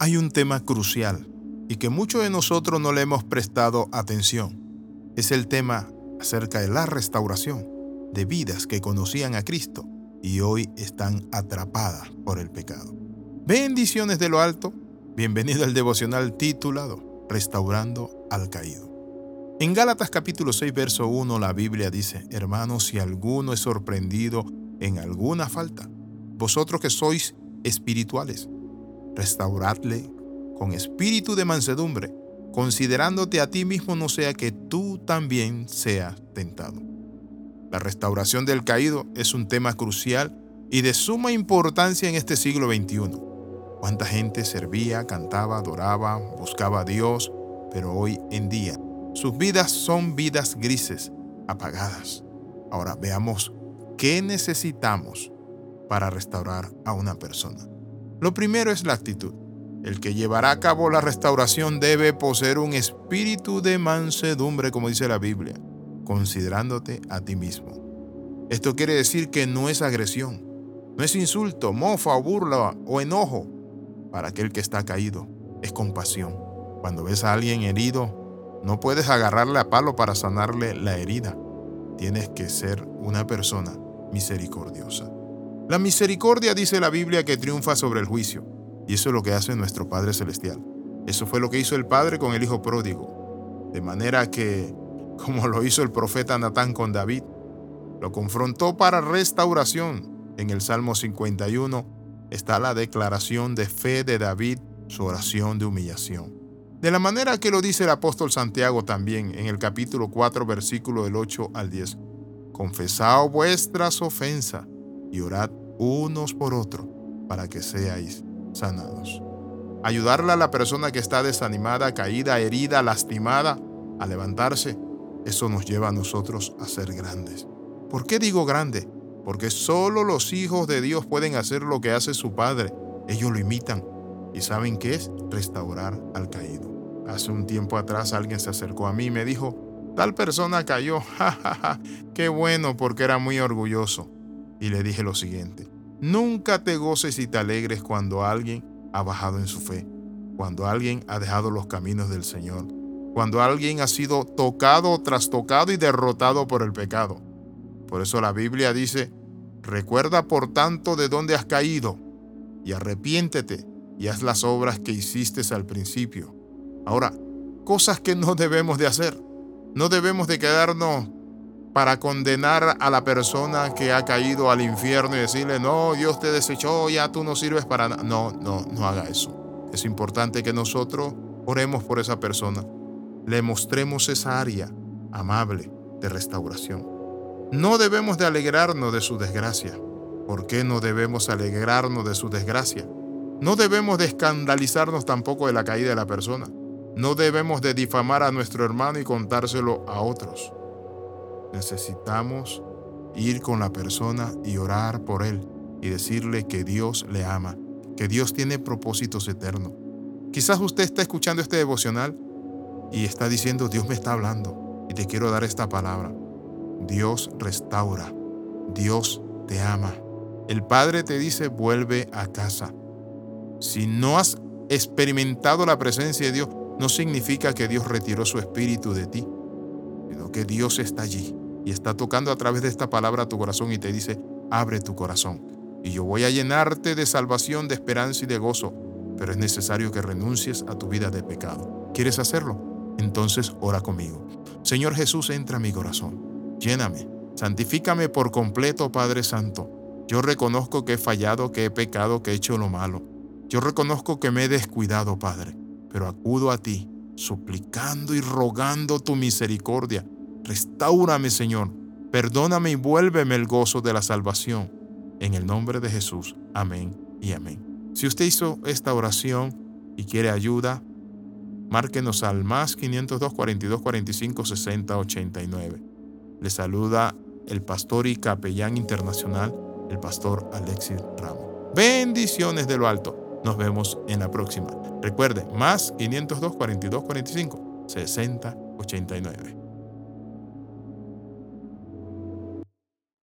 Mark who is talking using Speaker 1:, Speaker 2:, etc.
Speaker 1: Hay un tema crucial y que muchos de nosotros no le hemos prestado atención. Es el tema acerca de la restauración de vidas que conocían a Cristo y hoy están atrapadas por el pecado. Bendiciones de lo alto, bienvenido al devocional titulado Restaurando al Caído. En Gálatas capítulo 6, verso 1, la Biblia dice, Hermanos, si alguno es sorprendido en alguna falta, vosotros que sois espirituales, restauradle con espíritu de mansedumbre, considerándote a ti mismo no sea que tú también seas tentado. La restauración del caído es un tema crucial y de suma importancia en este siglo XXI. Cuánta gente servía, cantaba, adoraba, buscaba a Dios, pero hoy en día sus vidas son vidas grises, apagadas. Ahora veamos qué necesitamos para restaurar a una persona. Lo primero es la actitud. El que llevará a cabo la restauración debe poseer un espíritu de mansedumbre, como dice la Biblia, considerándote a ti mismo. Esto quiere decir que no es agresión, no es insulto, mofa burla o enojo para aquel que está caído, es compasión. Cuando ves a alguien herido, no puedes agarrarle a palo para sanarle la herida. Tienes que ser una persona misericordiosa. La misericordia dice la Biblia que triunfa sobre el juicio, y eso es lo que hace nuestro Padre Celestial. Eso fue lo que hizo el Padre con el Hijo pródigo. De manera que, como lo hizo el profeta Natán con David, lo confrontó para restauración. En el Salmo 51 está la declaración de fe de David, su oración de humillación. De la manera que lo dice el apóstol Santiago también en el capítulo 4, versículo del 8 al 10. Confesad vuestras ofensas y orad unos por otros para que seáis sanados. Ayudarle a la persona que está desanimada, caída, herida, lastimada, a levantarse, eso nos lleva a nosotros a ser grandes. ¿Por qué digo grande? Porque solo los hijos de Dios pueden hacer lo que hace su Padre. Ellos lo imitan. ¿Y saben qué es? Restaurar al caído. Hace un tiempo atrás alguien se acercó a mí y me dijo, tal persona cayó, jajaja, qué bueno porque era muy orgulloso y le dije lo siguiente, nunca te goces y te alegres cuando alguien ha bajado en su fe, cuando alguien ha dejado los caminos del Señor, cuando alguien ha sido tocado, trastocado y derrotado por el pecado. Por eso la Biblia dice, recuerda por tanto de dónde has caído y arrepiéntete y haz las obras que hiciste al principio. Ahora, cosas que no debemos de hacer. No debemos de quedarnos para condenar a la persona que ha caído al infierno y decirle, no, Dios te desechó, ya tú no sirves para nada. No, no, no haga eso. Es importante que nosotros oremos por esa persona, le mostremos esa área amable de restauración. No debemos de alegrarnos de su desgracia. ¿Por qué no debemos alegrarnos de su desgracia? No debemos de escandalizarnos tampoco de la caída de la persona. No debemos de difamar a nuestro hermano y contárselo a otros. Necesitamos ir con la persona y orar por él y decirle que Dios le ama, que Dios tiene propósitos eternos. Quizás usted está escuchando este devocional y está diciendo, Dios me está hablando y te quiero dar esta palabra. Dios restaura, Dios te ama. El Padre te dice, vuelve a casa. Si no has experimentado la presencia de Dios, no significa que Dios retiró su espíritu de ti, sino que Dios está allí y está tocando a través de esta palabra tu corazón y te dice, abre tu corazón. Y yo voy a llenarte de salvación, de esperanza y de gozo, pero es necesario que renuncies a tu vida de pecado. ¿Quieres hacerlo? Entonces ora conmigo. Señor Jesús, entra a mi corazón. Lléname. Santifícame por completo, Padre Santo. Yo reconozco que he fallado, que he pecado, que he hecho lo malo. Yo reconozco que me he descuidado, Padre, pero acudo a ti, suplicando y rogando tu misericordia Restaurame, Señor. Perdóname y vuélveme el gozo de la salvación. En el nombre de Jesús. Amén y amén. Si usted hizo esta oración y quiere ayuda, márquenos al más 502 42 45 60 89. Le saluda el pastor y capellán internacional, el pastor Alexis Ramos. Bendiciones de lo alto. Nos vemos en la próxima. Recuerde, más 502 42 45 60 89.